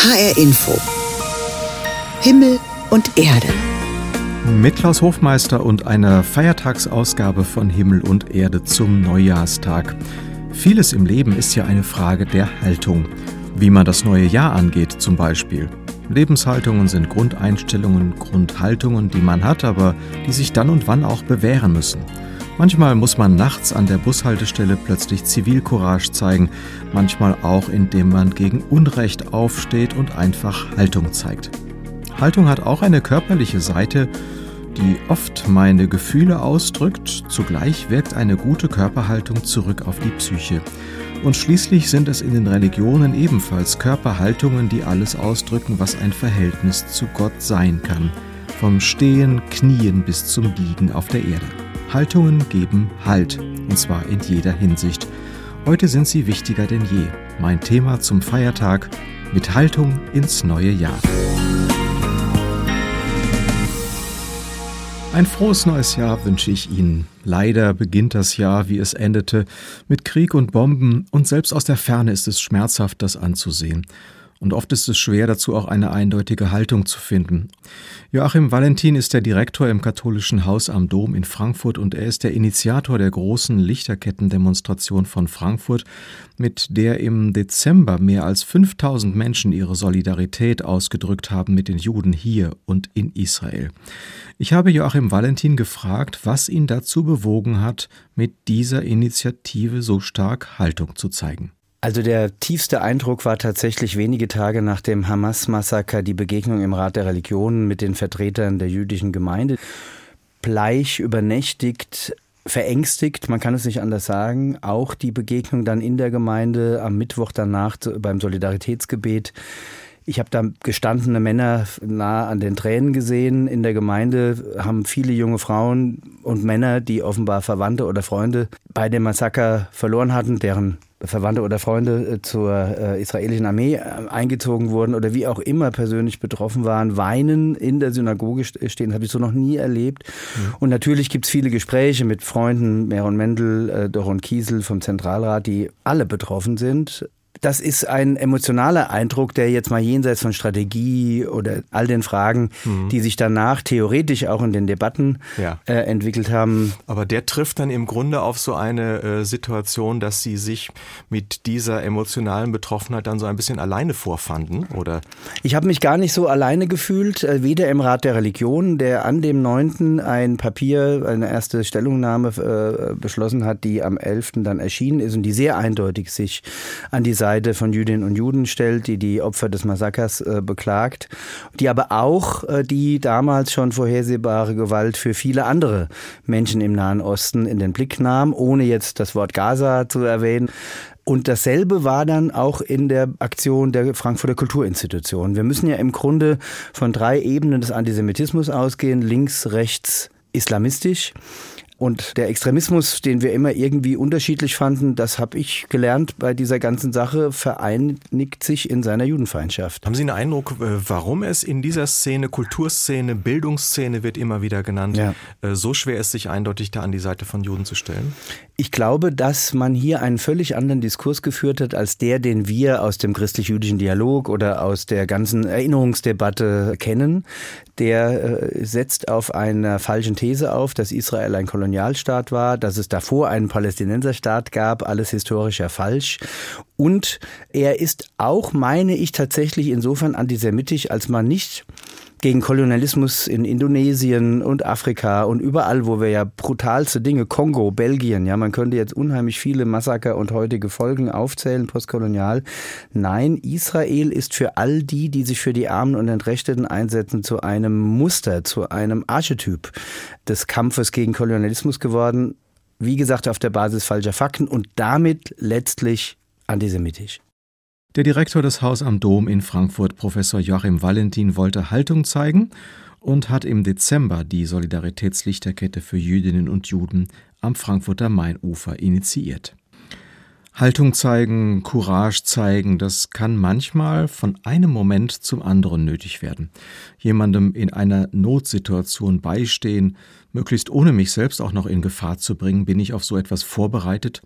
HR Info. Himmel und Erde. Mit Klaus Hofmeister und einer Feiertagsausgabe von Himmel und Erde zum Neujahrstag. Vieles im Leben ist ja eine Frage der Haltung. Wie man das neue Jahr angeht zum Beispiel. Lebenshaltungen sind Grundeinstellungen, Grundhaltungen, die man hat, aber die sich dann und wann auch bewähren müssen. Manchmal muss man nachts an der Bushaltestelle plötzlich Zivilcourage zeigen, manchmal auch indem man gegen Unrecht aufsteht und einfach Haltung zeigt. Haltung hat auch eine körperliche Seite, die oft meine Gefühle ausdrückt, zugleich wirkt eine gute Körperhaltung zurück auf die Psyche. Und schließlich sind es in den Religionen ebenfalls Körperhaltungen, die alles ausdrücken, was ein Verhältnis zu Gott sein kann. Vom Stehen, Knien bis zum Liegen auf der Erde. Haltungen geben Halt, und zwar in jeder Hinsicht. Heute sind sie wichtiger denn je. Mein Thema zum Feiertag mit Haltung ins neue Jahr. Ein frohes neues Jahr wünsche ich Ihnen. Leider beginnt das Jahr, wie es endete, mit Krieg und Bomben, und selbst aus der Ferne ist es schmerzhaft, das anzusehen. Und oft ist es schwer, dazu auch eine eindeutige Haltung zu finden. Joachim Valentin ist der Direktor im katholischen Haus am Dom in Frankfurt und er ist der Initiator der großen Lichterkettendemonstration von Frankfurt, mit der im Dezember mehr als 5000 Menschen ihre Solidarität ausgedrückt haben mit den Juden hier und in Israel. Ich habe Joachim Valentin gefragt, was ihn dazu bewogen hat, mit dieser Initiative so stark Haltung zu zeigen. Also der tiefste Eindruck war tatsächlich wenige Tage nach dem Hamas-Massaker die Begegnung im Rat der Religionen mit den Vertretern der jüdischen Gemeinde. Bleich, übernächtigt, verängstigt, man kann es nicht anders sagen. Auch die Begegnung dann in der Gemeinde am Mittwoch danach beim Solidaritätsgebet. Ich habe da gestandene Männer nah an den Tränen gesehen. In der Gemeinde haben viele junge Frauen und Männer, die offenbar Verwandte oder Freunde bei dem Massaker verloren hatten, deren Verwandte oder Freunde äh, zur äh, israelischen Armee äh, eingezogen wurden oder wie auch immer persönlich betroffen waren, weinen in der Synagoge stehen, habe ich so noch nie erlebt. Mhm. Und natürlich gibt es viele Gespräche mit Freunden, Meron Mendel, Doron Kiesel vom Zentralrat, die alle betroffen sind das ist ein emotionaler Eindruck, der jetzt mal jenseits von Strategie oder all den Fragen, mhm. die sich danach theoretisch auch in den Debatten ja. äh, entwickelt haben. Aber der trifft dann im Grunde auf so eine äh, Situation, dass Sie sich mit dieser emotionalen Betroffenheit dann so ein bisschen alleine vorfanden, oder? Ich habe mich gar nicht so alleine gefühlt, äh, weder im Rat der Religion, der an dem 9. ein Papier, eine erste Stellungnahme äh, beschlossen hat, die am 11. dann erschienen ist und die sehr eindeutig sich an die Seite von Jüdinnen und Juden stellt, die die Opfer des Massakers äh, beklagt, die aber auch äh, die damals schon vorhersehbare Gewalt für viele andere Menschen im Nahen Osten in den Blick nahm, ohne jetzt das Wort Gaza zu erwähnen. Und dasselbe war dann auch in der Aktion der Frankfurter Kulturinstitution. Wir müssen ja im Grunde von drei Ebenen des Antisemitismus ausgehen, links, rechts, islamistisch. Und der Extremismus, den wir immer irgendwie unterschiedlich fanden, das habe ich gelernt bei dieser ganzen Sache, vereinigt sich in seiner Judenfeindschaft. Haben Sie einen Eindruck, äh, warum es in dieser Szene, Kulturszene, Bildungsszene wird immer wieder genannt, ja. Äh, so schwer ist, sich eindeutig da an die Seite von Juden zu stellen? Ich glaube, dass man hier einen völlig anderen Diskurs geführt hat, als der, den wir aus dem christlich-jüdischen Dialog oder aus der ganzen Erinnerungsdebatte kennen. Der äh, setzt auf einer falschen These auf, dass Israel ein Kolonialstaat war, dass es davor einen Palästinenserstaat gab, alles historisch ja falsch. Und er ist auch, meine ich, tatsächlich insofern antisemitisch, als man nicht gegen Kolonialismus in Indonesien und Afrika und überall, wo wir ja brutalste Dinge, Kongo, Belgien, ja, man könnte jetzt unheimlich viele Massaker und heutige Folgen aufzählen, postkolonial. Nein, Israel ist für all die, die sich für die Armen und Entrechteten einsetzen, zu einem Muster, zu einem Archetyp des Kampfes gegen Kolonialismus geworden. Wie gesagt, auf der Basis falscher Fakten und damit letztlich antisemitisch. Der Direktor des Haus am Dom in Frankfurt, Professor Joachim Valentin, wollte Haltung zeigen und hat im Dezember die Solidaritätslichterkette für Jüdinnen und Juden am Frankfurter Mainufer initiiert. Haltung zeigen, Courage zeigen, das kann manchmal von einem Moment zum anderen nötig werden. Jemandem in einer Notsituation beistehen, möglichst ohne mich selbst auch noch in Gefahr zu bringen, bin ich auf so etwas vorbereitet?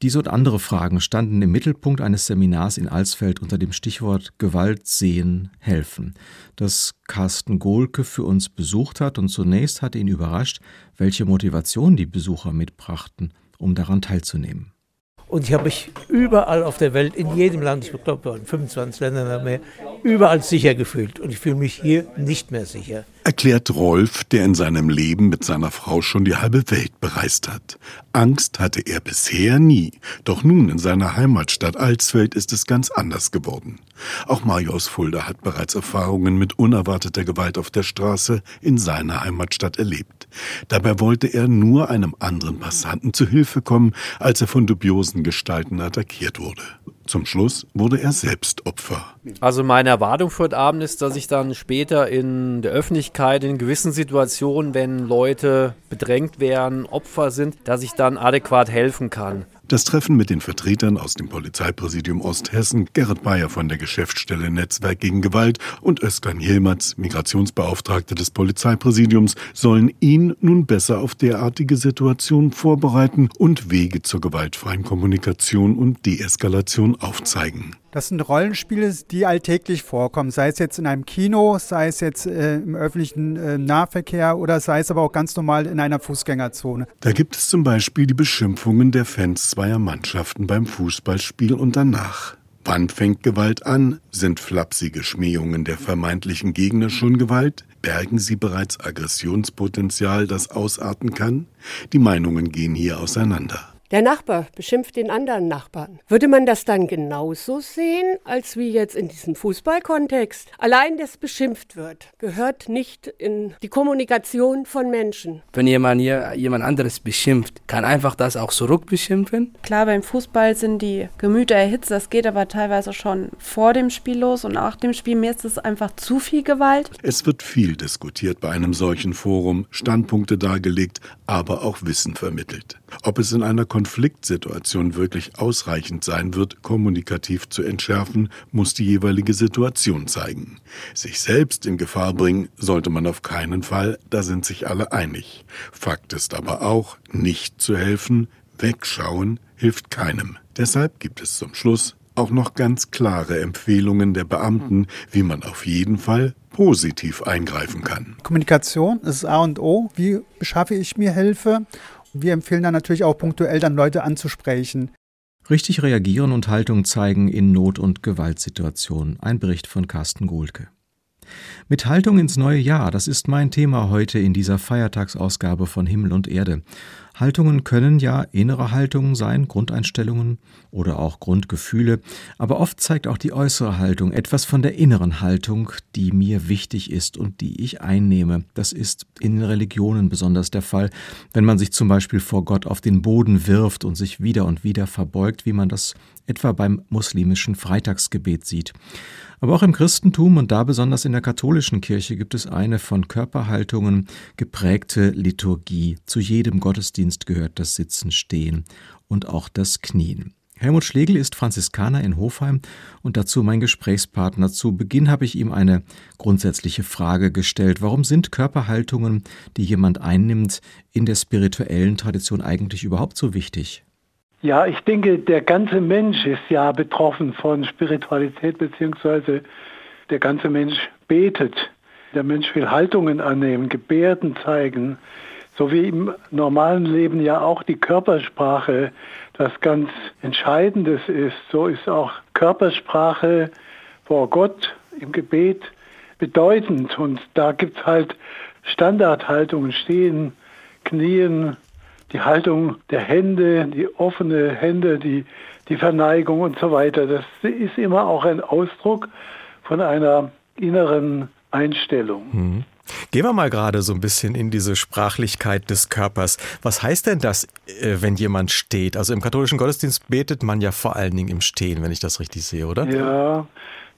Diese und andere Fragen standen im Mittelpunkt eines Seminars in Alsfeld unter dem Stichwort Gewalt sehen, helfen, das Carsten Gohlke für uns besucht hat und zunächst hat ihn überrascht, welche Motivation die Besucher mitbrachten, um daran teilzunehmen. Und ich habe mich überall auf der Welt, in jedem Land, ich glaube in 25 Ländern mehr, überall sicher gefühlt. Und ich fühle mich hier nicht mehr sicher. Erklärt Rolf, der in seinem Leben mit seiner Frau schon die halbe Welt bereist hat. Angst hatte er bisher nie. Doch nun in seiner Heimatstadt Alsfeld ist es ganz anders geworden. Auch Mario aus Fulda hat bereits Erfahrungen mit unerwarteter Gewalt auf der Straße in seiner Heimatstadt erlebt. Dabei wollte er nur einem anderen Passanten zu Hilfe kommen, als er von dubiosen Gestalten attackiert wurde. Zum Schluss wurde er selbst Opfer. Also meine Erwartung für heute Abend ist, dass ich dann später in der Öffentlichkeit in gewissen Situationen, wenn Leute bedrängt werden, Opfer sind, dass ich dann adäquat helfen kann. Das Treffen mit den Vertretern aus dem Polizeipräsidium Osthessen, Gerrit Bayer von der Geschäftsstelle Netzwerk gegen Gewalt und Özkan Yilmaz, Migrationsbeauftragte des Polizeipräsidiums, sollen ihn nun besser auf derartige Situationen vorbereiten und Wege zur gewaltfreien Kommunikation und Deeskalation aufzeigen. Das sind Rollenspiele, die alltäglich vorkommen, sei es jetzt in einem Kino, sei es jetzt äh, im öffentlichen äh, Nahverkehr oder sei es aber auch ganz normal in einer Fußgängerzone. Da gibt es zum Beispiel die Beschimpfungen der Fans zweier Mannschaften beim Fußballspiel und danach. Wann fängt Gewalt an? Sind flapsige Schmähungen der vermeintlichen Gegner schon Gewalt? Bergen sie bereits Aggressionspotenzial, das ausarten kann? Die Meinungen gehen hier auseinander. Der Nachbar beschimpft den anderen Nachbarn. Würde man das dann genauso sehen, als wie jetzt in diesem Fußballkontext? Allein, dass beschimpft wird, gehört nicht in die Kommunikation von Menschen. Wenn jemand hier jemand anderes beschimpft, kann einfach das auch zurück beschimpfen? Klar, beim Fußball sind die Gemüter erhitzt, das geht aber teilweise schon vor dem Spiel los und nach dem Spiel. Mir ist es einfach zu viel Gewalt. Es wird viel diskutiert bei einem solchen Forum, Standpunkte dargelegt, aber auch Wissen vermittelt. Ob es in einer Konfliktsituation wirklich ausreichend sein wird, kommunikativ zu entschärfen, muss die jeweilige Situation zeigen. Sich selbst in Gefahr bringen sollte man auf keinen Fall, da sind sich alle einig. Fakt ist aber auch, nicht zu helfen, wegschauen hilft keinem. Deshalb gibt es zum Schluss auch noch ganz klare Empfehlungen der Beamten, wie man auf jeden Fall positiv eingreifen kann. Kommunikation ist A und O. Wie beschaffe ich mir Hilfe? Wir empfehlen dann natürlich auch punktuell dann Leute anzusprechen. Richtig reagieren und Haltung zeigen in Not- und Gewaltsituationen. Ein Bericht von Carsten Gohlke. Mit Haltung ins neue Jahr, das ist mein Thema heute in dieser Feiertagsausgabe von Himmel und Erde. Haltungen können ja innere Haltungen sein, Grundeinstellungen oder auch Grundgefühle, aber oft zeigt auch die äußere Haltung etwas von der inneren Haltung, die mir wichtig ist und die ich einnehme. Das ist in den Religionen besonders der Fall, wenn man sich zum Beispiel vor Gott auf den Boden wirft und sich wieder und wieder verbeugt, wie man das etwa beim muslimischen Freitagsgebet sieht. Aber auch im Christentum und da besonders in der katholischen Kirche gibt es eine von Körperhaltungen geprägte Liturgie. Zu jedem Gottesdienst gehört das Sitzen, Stehen und auch das Knien. Helmut Schlegel ist Franziskaner in Hofheim und dazu mein Gesprächspartner. Zu Beginn habe ich ihm eine grundsätzliche Frage gestellt. Warum sind Körperhaltungen, die jemand einnimmt, in der spirituellen Tradition eigentlich überhaupt so wichtig? Ja, ich denke, der ganze Mensch ist ja betroffen von Spiritualität, beziehungsweise der ganze Mensch betet. Der Mensch will Haltungen annehmen, Gebärden zeigen, so wie im normalen Leben ja auch die Körpersprache das ganz Entscheidendes ist. So ist auch Körpersprache vor Gott im Gebet bedeutend. Und da gibt es halt Standardhaltungen, Stehen, Knien, die Haltung der Hände, die offene Hände, die, die Verneigung und so weiter. Das ist immer auch ein Ausdruck von einer inneren Einstellung. Mhm. Gehen wir mal gerade so ein bisschen in diese Sprachlichkeit des Körpers. Was heißt denn das, äh, wenn jemand steht? Also im katholischen Gottesdienst betet man ja vor allen Dingen im Stehen, wenn ich das richtig sehe, oder? Ja,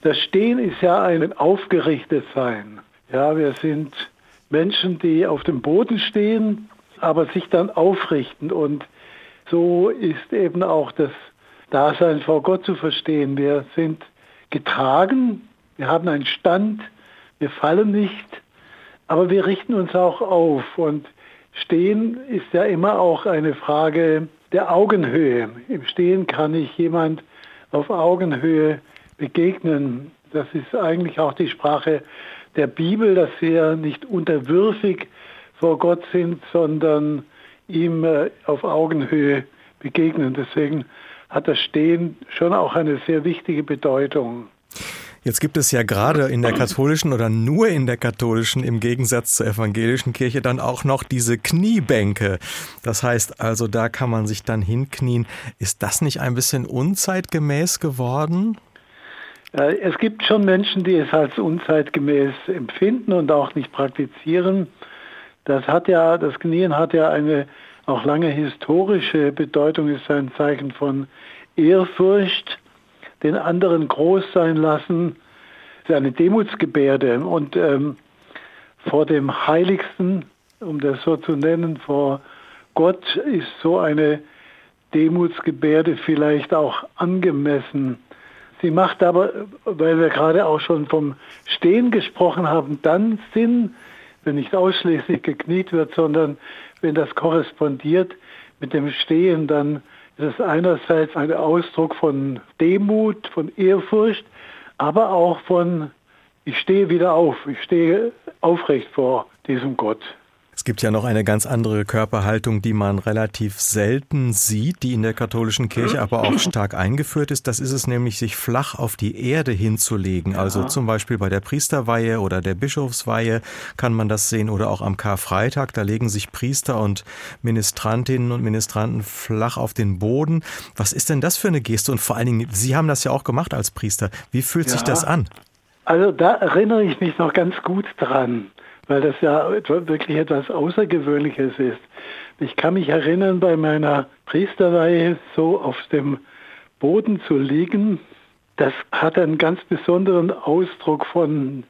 das Stehen ist ja ein aufgerichtet Sein. Ja, wir sind Menschen, die auf dem Boden stehen aber sich dann aufrichten. Und so ist eben auch das Dasein vor Gott zu verstehen. Wir sind getragen, wir haben einen Stand, wir fallen nicht, aber wir richten uns auch auf. Und Stehen ist ja immer auch eine Frage der Augenhöhe. Im Stehen kann ich jemand auf Augenhöhe begegnen. Das ist eigentlich auch die Sprache der Bibel, dass wir nicht unterwürfig vor Gott sind, sondern ihm äh, auf Augenhöhe begegnen. Deswegen hat das Stehen schon auch eine sehr wichtige Bedeutung. Jetzt gibt es ja gerade in der katholischen oder nur in der katholischen im Gegensatz zur evangelischen Kirche dann auch noch diese Kniebänke. Das heißt also, da kann man sich dann hinknien. Ist das nicht ein bisschen unzeitgemäß geworden? Äh, es gibt schon Menschen, die es als unzeitgemäß empfinden und auch nicht praktizieren. Das hat ja, das Knien hat ja eine auch lange historische Bedeutung, ist ein Zeichen von Ehrfurcht, den anderen groß sein lassen, ist eine Demutsgebärde. Und ähm, vor dem Heiligsten, um das so zu nennen, vor Gott ist so eine Demutsgebärde vielleicht auch angemessen. Sie macht aber, weil wir gerade auch schon vom Stehen gesprochen haben, dann Sinn, wenn nicht ausschließlich gekniet wird, sondern wenn das korrespondiert mit dem Stehen, dann ist es einerseits ein Ausdruck von Demut, von Ehrfurcht, aber auch von, ich stehe wieder auf, ich stehe aufrecht vor diesem Gott. Es gibt ja noch eine ganz andere Körperhaltung, die man relativ selten sieht, die in der katholischen Kirche aber auch stark eingeführt ist. Das ist es nämlich, sich flach auf die Erde hinzulegen. Also zum Beispiel bei der Priesterweihe oder der Bischofsweihe kann man das sehen oder auch am Karfreitag. Da legen sich Priester und Ministrantinnen und Ministranten flach auf den Boden. Was ist denn das für eine Geste? Und vor allen Dingen, Sie haben das ja auch gemacht als Priester. Wie fühlt ja. sich das an? Also da erinnere ich mich noch ganz gut dran weil das ja wirklich etwas Außergewöhnliches ist. Ich kann mich erinnern, bei meiner Priesterweihe so auf dem Boden zu liegen, das hat einen ganz besonderen Ausdruck von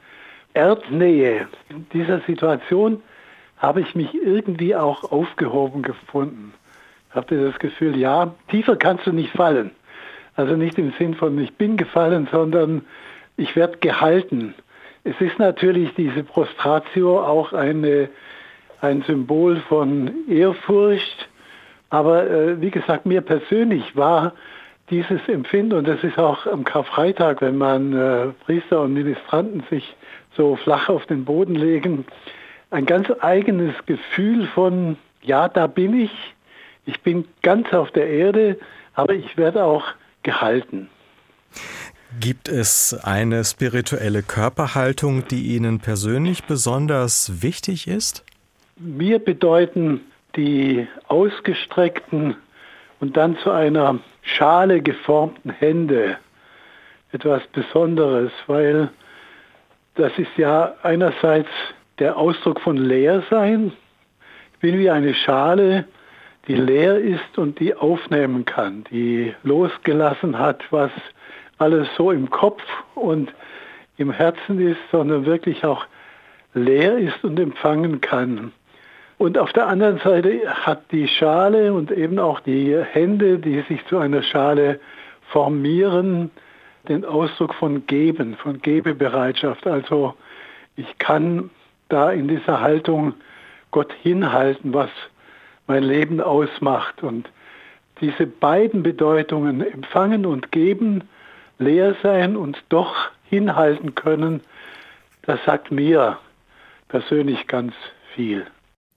Erdnähe. In dieser Situation habe ich mich irgendwie auch aufgehoben gefunden. Ich hatte das Gefühl, ja, tiefer kannst du nicht fallen. Also nicht im Sinn von ich bin gefallen, sondern ich werde gehalten. Es ist natürlich diese Prostratio auch eine, ein Symbol von Ehrfurcht, aber äh, wie gesagt, mir persönlich war dieses Empfinden, und das ist auch am Karfreitag, wenn man äh, Priester und Ministranten sich so flach auf den Boden legen, ein ganz eigenes Gefühl von, ja, da bin ich, ich bin ganz auf der Erde, aber ich werde auch gehalten. Gibt es eine spirituelle Körperhaltung, die Ihnen persönlich besonders wichtig ist? Mir bedeuten die ausgestreckten und dann zu einer Schale geformten Hände etwas Besonderes, weil das ist ja einerseits der Ausdruck von Leersein. Ich bin wie eine Schale, die leer ist und die aufnehmen kann, die losgelassen hat, was alles so im Kopf und im Herzen ist, sondern wirklich auch leer ist und empfangen kann. Und auf der anderen Seite hat die Schale und eben auch die Hände, die sich zu einer Schale formieren, den Ausdruck von Geben, von Gebebereitschaft. Also ich kann da in dieser Haltung Gott hinhalten, was mein Leben ausmacht. Und diese beiden Bedeutungen, empfangen und geben, leer sein und doch hinhalten können, das sagt mir persönlich ganz viel.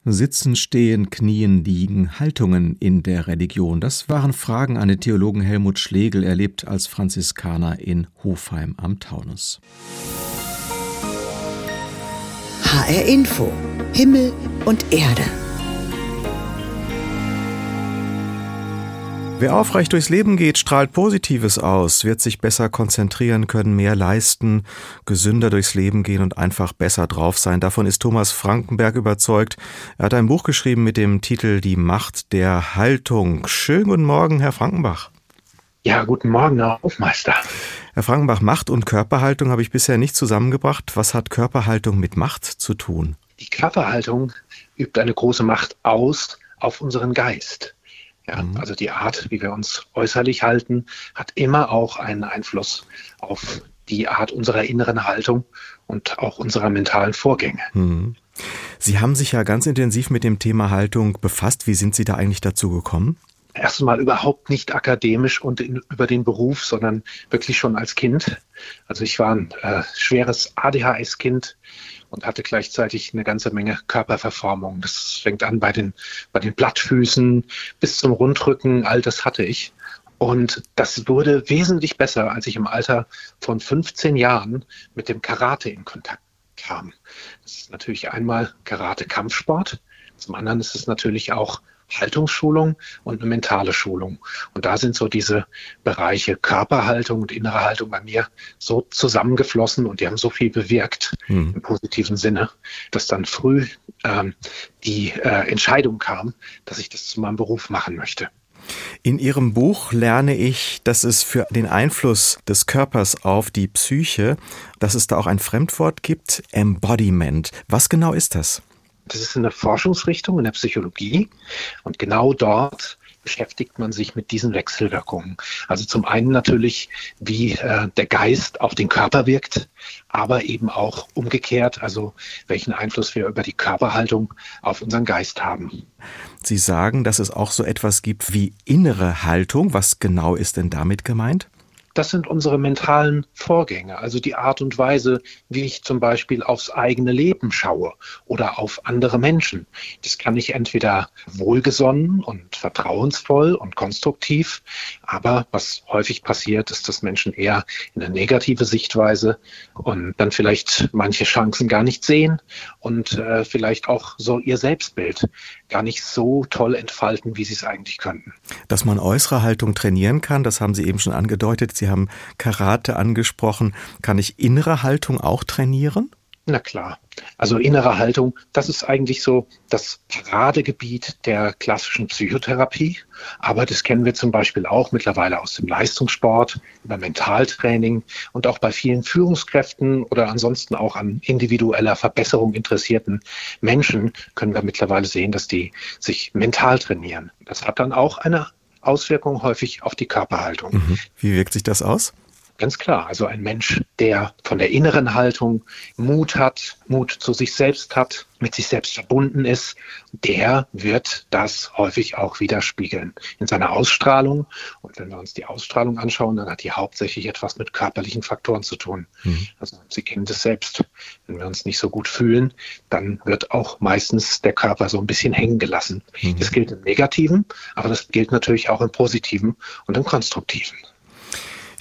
Sitzen, stehen, knien, liegen, Haltungen in der Religion. Das waren Fragen an den Theologen Helmut Schlegel. Er lebt als Franziskaner in Hofheim am Taunus. HR Info. Himmel und Erde. Wer aufrecht durchs Leben geht, strahlt Positives aus, wird sich besser konzentrieren können, mehr leisten, gesünder durchs Leben gehen und einfach besser drauf sein. Davon ist Thomas Frankenberg überzeugt. Er hat ein Buch geschrieben mit dem Titel Die Macht der Haltung. Schönen guten Morgen, Herr Frankenbach. Ja, guten Morgen, Herr Hofmeister. Herr Frankenbach, Macht und Körperhaltung habe ich bisher nicht zusammengebracht. Was hat Körperhaltung mit Macht zu tun? Die Körperhaltung übt eine große Macht aus auf unseren Geist. Ja, mhm. Also die Art, wie wir uns äußerlich halten, hat immer auch einen Einfluss auf die Art unserer inneren Haltung und auch unserer mentalen Vorgänge. Mhm. Sie haben sich ja ganz intensiv mit dem Thema Haltung befasst. Wie sind Sie da eigentlich dazu gekommen? Erstmal überhaupt nicht akademisch und in, über den Beruf, sondern wirklich schon als Kind. Also ich war ein äh, schweres ADHS-Kind und hatte gleichzeitig eine ganze Menge Körperverformung. Das fängt an bei den, bei den Blattfüßen bis zum Rundrücken, all das hatte ich. Und das wurde wesentlich besser, als ich im Alter von 15 Jahren mit dem Karate in Kontakt kam. Das ist natürlich einmal Karate-Kampfsport. Zum anderen ist es natürlich auch Haltungsschulung und eine mentale Schulung. Und da sind so diese Bereiche Körperhaltung und innere Haltung bei mir so zusammengeflossen und die haben so viel bewirkt hm. im positiven Sinne, dass dann früh ähm, die äh, Entscheidung kam, dass ich das zu meinem Beruf machen möchte. In Ihrem Buch lerne ich, dass es für den Einfluss des Körpers auf die Psyche, dass es da auch ein Fremdwort gibt, Embodiment. Was genau ist das? Das ist eine Forschungsrichtung in der Psychologie und genau dort beschäftigt man sich mit diesen Wechselwirkungen. Also zum einen natürlich, wie äh, der Geist auf den Körper wirkt, aber eben auch umgekehrt, also welchen Einfluss wir über die Körperhaltung auf unseren Geist haben. Sie sagen, dass es auch so etwas gibt wie innere Haltung. Was genau ist denn damit gemeint? Das sind unsere mentalen Vorgänge, also die Art und Weise, wie ich zum Beispiel aufs eigene Leben schaue oder auf andere Menschen. Das kann ich entweder wohlgesonnen und vertrauensvoll und konstruktiv, aber was häufig passiert, ist, dass Menschen eher in eine negative Sichtweise und dann vielleicht manche Chancen gar nicht sehen und äh, vielleicht auch so ihr Selbstbild gar nicht so toll entfalten, wie sie es eigentlich könnten. Dass man äußere Haltung trainieren kann, das haben Sie eben schon angedeutet. Sie haben Karate angesprochen. Kann ich innere Haltung auch trainieren? Na klar. Also innere Haltung, das ist eigentlich so das Paradegebiet der klassischen Psychotherapie. Aber das kennen wir zum Beispiel auch mittlerweile aus dem Leistungssport, über Mentaltraining und auch bei vielen Führungskräften oder ansonsten auch an individueller Verbesserung interessierten Menschen können wir mittlerweile sehen, dass die sich mental trainieren. Das hat dann auch eine Auswirkung häufig auf die Körperhaltung. Mhm. Wie wirkt sich das aus? Ganz klar. Also ein Mensch, der von der inneren Haltung Mut hat, Mut zu sich selbst hat, mit sich selbst verbunden ist, der wird das häufig auch widerspiegeln in seiner Ausstrahlung. Und wenn wir uns die Ausstrahlung anschauen, dann hat die hauptsächlich etwas mit körperlichen Faktoren zu tun. Mhm. Also Sie kennen das selbst. Wenn wir uns nicht so gut fühlen, dann wird auch meistens der Körper so ein bisschen hängen gelassen. Mhm. Das gilt im Negativen, aber das gilt natürlich auch im Positiven und im Konstruktiven.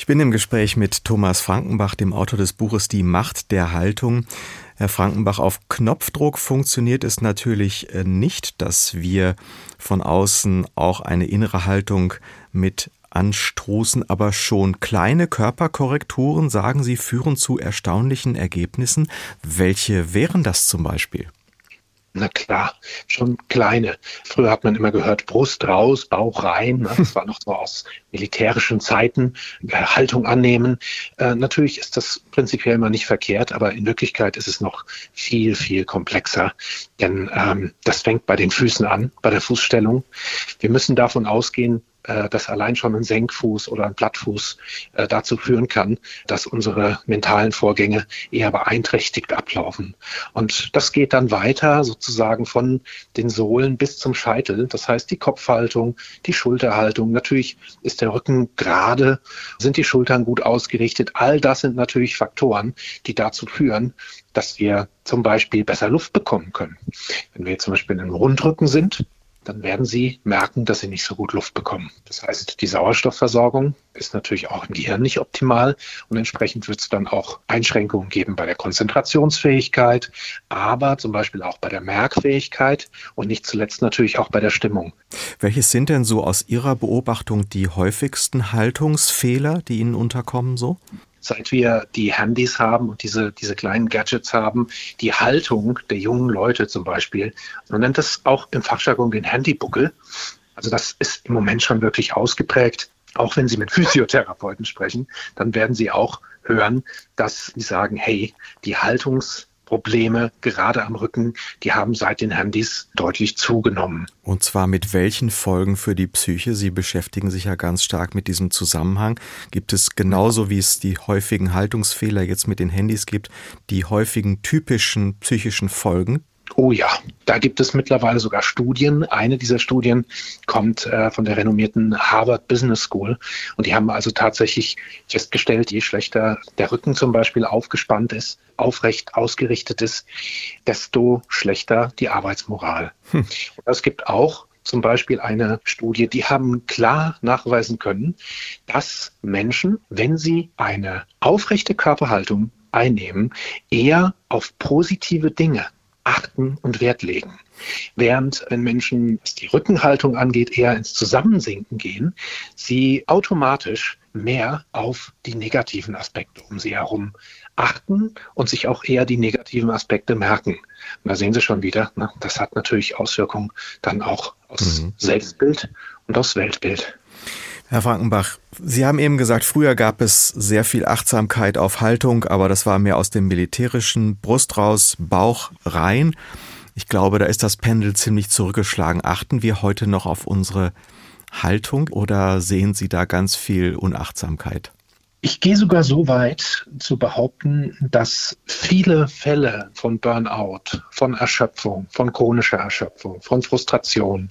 Ich bin im Gespräch mit Thomas Frankenbach, dem Autor des Buches Die Macht der Haltung. Herr Frankenbach, auf Knopfdruck funktioniert es natürlich äh, nicht, dass wir von außen auch eine innere Haltung mit anstoßen, aber schon kleine Körperkorrekturen, sagen Sie, führen zu erstaunlichen Ergebnissen. Welche wären das zum Beispiel? Na klar, schon kleine. Früher hat man immer gehört, Brust raus, Bauch rein. Ne? Das war noch so aus militärischen Zeiten, äh, Haltung annehmen. Äh, natürlich ist das prinzipiell mal nicht verkehrt, aber in Wirklichkeit ist es noch viel, viel komplexer. Denn ähm, das fängt bei den Füßen an, bei der Fußstellung. Wir müssen davon ausgehen, äh, dass allein schon ein Senkfuß oder ein Plattfuß äh, dazu führen kann, dass unsere mentalen Vorgänge eher beeinträchtigt ablaufen. Und das geht dann weiter sozusagen von den Sohlen bis zum Scheitel. Das heißt, die Kopfhaltung, die Schulterhaltung. Natürlich ist der Rücken gerade, sind die Schultern gut ausgerichtet. All das sind natürlich Faktoren, die dazu führen, dass wir zum Beispiel besser Luft bekommen können. Wenn wir zum Beispiel in einem Rundrücken sind, dann werden sie merken, dass sie nicht so gut Luft bekommen. Das heißt, die Sauerstoffversorgung ist natürlich auch im Gehirn nicht optimal und entsprechend wird es dann auch Einschränkungen geben bei der Konzentrationsfähigkeit, aber zum Beispiel auch bei der Merkfähigkeit und nicht zuletzt natürlich auch bei der Stimmung. Welches sind denn so aus Ihrer Beobachtung die häufigsten Haltungsfehler, die Ihnen unterkommen so? Seit wir die Handys haben und diese, diese kleinen Gadgets haben, die Haltung der jungen Leute zum Beispiel. Man nennt das auch im Fachjargon den Handybuckel. Also das ist im Moment schon wirklich ausgeprägt. Auch wenn Sie mit Physiotherapeuten sprechen, dann werden Sie auch hören, dass sie sagen, hey, die Haltungs Probleme, gerade am Rücken, die haben seit den Handys deutlich zugenommen. Und zwar mit welchen Folgen für die Psyche? Sie beschäftigen sich ja ganz stark mit diesem Zusammenhang. Gibt es genauso wie es die häufigen Haltungsfehler jetzt mit den Handys gibt, die häufigen typischen psychischen Folgen? Oh ja, da gibt es mittlerweile sogar Studien. Eine dieser Studien kommt äh, von der renommierten Harvard Business School. Und die haben also tatsächlich festgestellt, je schlechter der Rücken zum Beispiel aufgespannt ist, aufrecht ausgerichtet ist, desto schlechter die Arbeitsmoral. Hm. Und es gibt auch zum Beispiel eine Studie, die haben klar nachweisen können, dass Menschen, wenn sie eine aufrechte Körperhaltung einnehmen, eher auf positive Dinge achten und Wert legen. Während wenn Menschen, was die Rückenhaltung angeht, eher ins Zusammensinken gehen, sie automatisch mehr auf die negativen Aspekte um sie herum achten und sich auch eher die negativen Aspekte merken. Und da sehen Sie schon wieder, ne, das hat natürlich Auswirkungen dann auch aufs mhm. Selbstbild und aufs Weltbild. Herr Frankenbach, Sie haben eben gesagt, früher gab es sehr viel Achtsamkeit auf Haltung, aber das war mehr aus dem militärischen Brust raus, Bauch rein. Ich glaube, da ist das Pendel ziemlich zurückgeschlagen. Achten wir heute noch auf unsere Haltung oder sehen Sie da ganz viel Unachtsamkeit? Ich gehe sogar so weit zu behaupten, dass viele Fälle von Burnout, von Erschöpfung, von chronischer Erschöpfung, von Frustration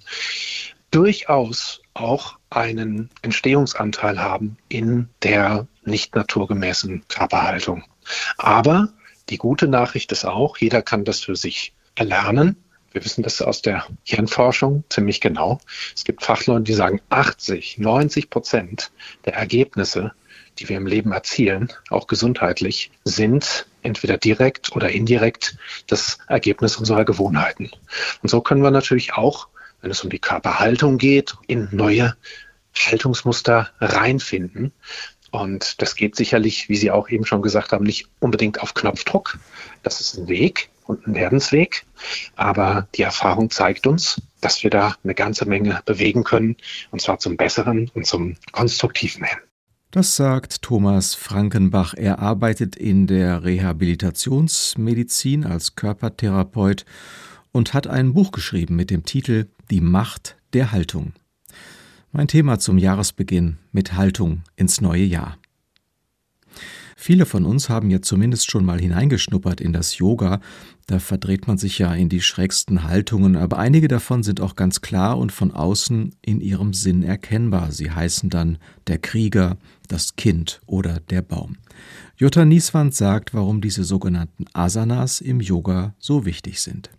durchaus auch einen Entstehungsanteil haben in der nicht naturgemäßen Körperhaltung. Aber die gute Nachricht ist auch, jeder kann das für sich erlernen. Wir wissen das aus der Hirnforschung ziemlich genau. Es gibt Fachleute, die sagen, 80, 90 Prozent der Ergebnisse, die wir im Leben erzielen, auch gesundheitlich, sind entweder direkt oder indirekt das Ergebnis unserer Gewohnheiten. Und so können wir natürlich auch wenn es um die Körperhaltung geht, in neue Haltungsmuster reinfinden. Und das geht sicherlich, wie Sie auch eben schon gesagt haben, nicht unbedingt auf Knopfdruck. Das ist ein Weg und ein Werdensweg. Aber die Erfahrung zeigt uns, dass wir da eine ganze Menge bewegen können, und zwar zum Besseren und zum Konstruktiven hin. Das sagt Thomas Frankenbach. Er arbeitet in der Rehabilitationsmedizin als Körpertherapeut und hat ein Buch geschrieben mit dem Titel Die Macht der Haltung. Mein Thema zum Jahresbeginn mit Haltung ins neue Jahr. Viele von uns haben ja zumindest schon mal hineingeschnuppert in das Yoga. Da verdreht man sich ja in die schrägsten Haltungen, aber einige davon sind auch ganz klar und von außen in ihrem Sinn erkennbar. Sie heißen dann der Krieger, das Kind oder der Baum. Jutta Nieswand sagt, warum diese sogenannten Asanas im Yoga so wichtig sind.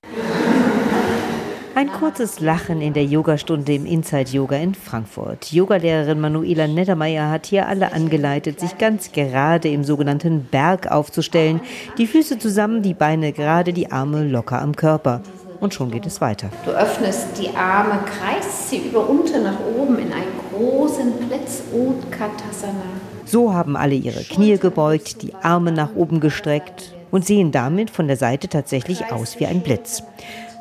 Ein kurzes Lachen in der Yogastunde im Inside Yoga in Frankfurt. Yogalehrerin Manuela Nettermeier hat hier alle angeleitet, sich ganz gerade im sogenannten Berg aufzustellen. Die Füße zusammen, die Beine gerade, die Arme locker am Körper. Und schon geht es weiter. Du öffnest die Arme, kreist sie über unten nach oben in einen großen Blitz Utkatasana. So haben alle ihre Knie gebeugt, die Arme nach oben gestreckt und sehen damit von der Seite tatsächlich aus wie ein Blitz.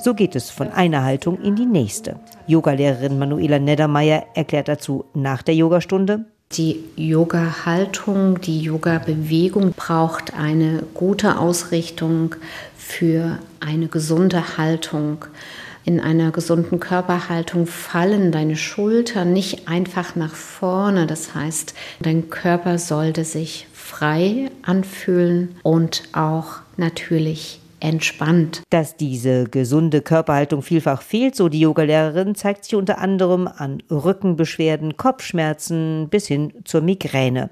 So geht es von einer Haltung in die nächste. Yogalehrerin Manuela Neddermeier erklärt dazu nach der Yogastunde. Die Yoga-Haltung, die Yoga-Bewegung braucht eine gute Ausrichtung für eine gesunde Haltung. In einer gesunden Körperhaltung fallen deine Schultern nicht einfach nach vorne. Das heißt, dein Körper sollte sich frei anfühlen und auch natürlich entspannt. Dass diese gesunde Körperhaltung vielfach fehlt, so die Yogalehrerin, zeigt sich unter anderem an Rückenbeschwerden, Kopfschmerzen bis hin zur Migräne.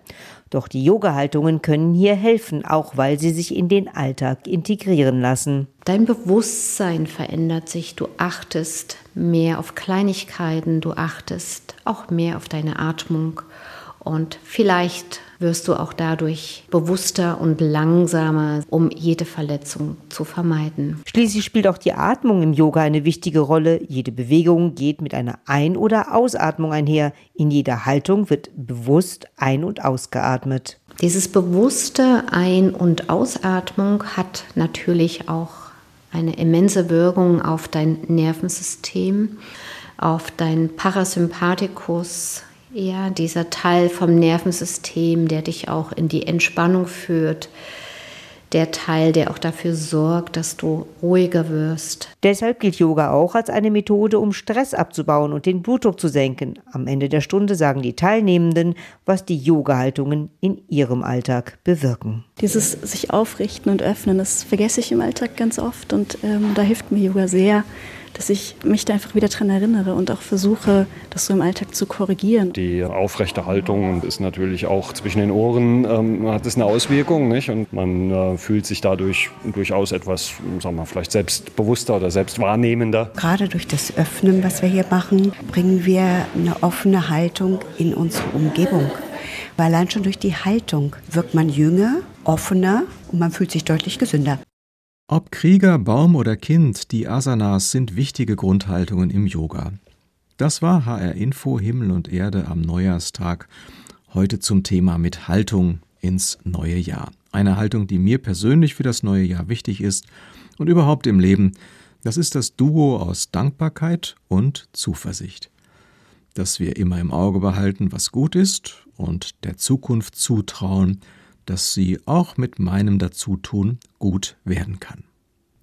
Doch die Yoga-Haltungen können hier helfen, auch weil sie sich in den Alltag integrieren lassen. Dein Bewusstsein verändert sich, du achtest mehr auf Kleinigkeiten, du achtest auch mehr auf deine Atmung und vielleicht wirst du auch dadurch bewusster und langsamer, um jede Verletzung zu vermeiden. Schließlich spielt auch die Atmung im Yoga eine wichtige Rolle. Jede Bewegung geht mit einer Ein- oder Ausatmung einher. In jeder Haltung wird bewusst ein- und ausgeatmet. Dieses bewusste Ein- und Ausatmung hat natürlich auch eine immense Wirkung auf dein Nervensystem, auf dein Parasympathikus, ja, dieser Teil vom Nervensystem, der dich auch in die Entspannung führt, der Teil, der auch dafür sorgt, dass du ruhiger wirst. Deshalb gilt Yoga auch als eine Methode, um Stress abzubauen und den Blutdruck zu senken. Am Ende der Stunde sagen die Teilnehmenden, was die Yoga-Haltungen in ihrem Alltag bewirken. Dieses sich aufrichten und öffnen, das vergesse ich im Alltag ganz oft und ähm, da hilft mir Yoga sehr dass ich mich da einfach wieder dran erinnere und auch versuche, das so im Alltag zu korrigieren. Die aufrechte Haltung ist natürlich auch zwischen den Ohren, ähm, hat es eine Auswirkung, nicht? Und man äh, fühlt sich dadurch durchaus etwas, sagen wir, vielleicht selbstbewusster oder selbstwahrnehmender. Gerade durch das Öffnen, was wir hier machen, bringen wir eine offene Haltung in unsere Umgebung. Weil allein schon durch die Haltung wirkt man jünger, offener und man fühlt sich deutlich gesünder. Ob Krieger, Baum oder Kind, die Asanas sind wichtige Grundhaltungen im Yoga. Das war HR Info Himmel und Erde am Neujahrstag. Heute zum Thema mit Haltung ins neue Jahr. Eine Haltung, die mir persönlich für das neue Jahr wichtig ist und überhaupt im Leben. Das ist das Duo aus Dankbarkeit und Zuversicht. Dass wir immer im Auge behalten, was gut ist und der Zukunft zutrauen, dass sie auch mit meinem Dazutun gut werden kann.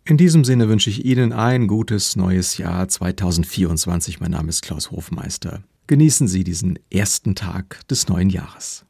In diesem Sinne wünsche ich Ihnen ein gutes neues Jahr 2024. Mein Name ist Klaus Hofmeister. Genießen Sie diesen ersten Tag des neuen Jahres.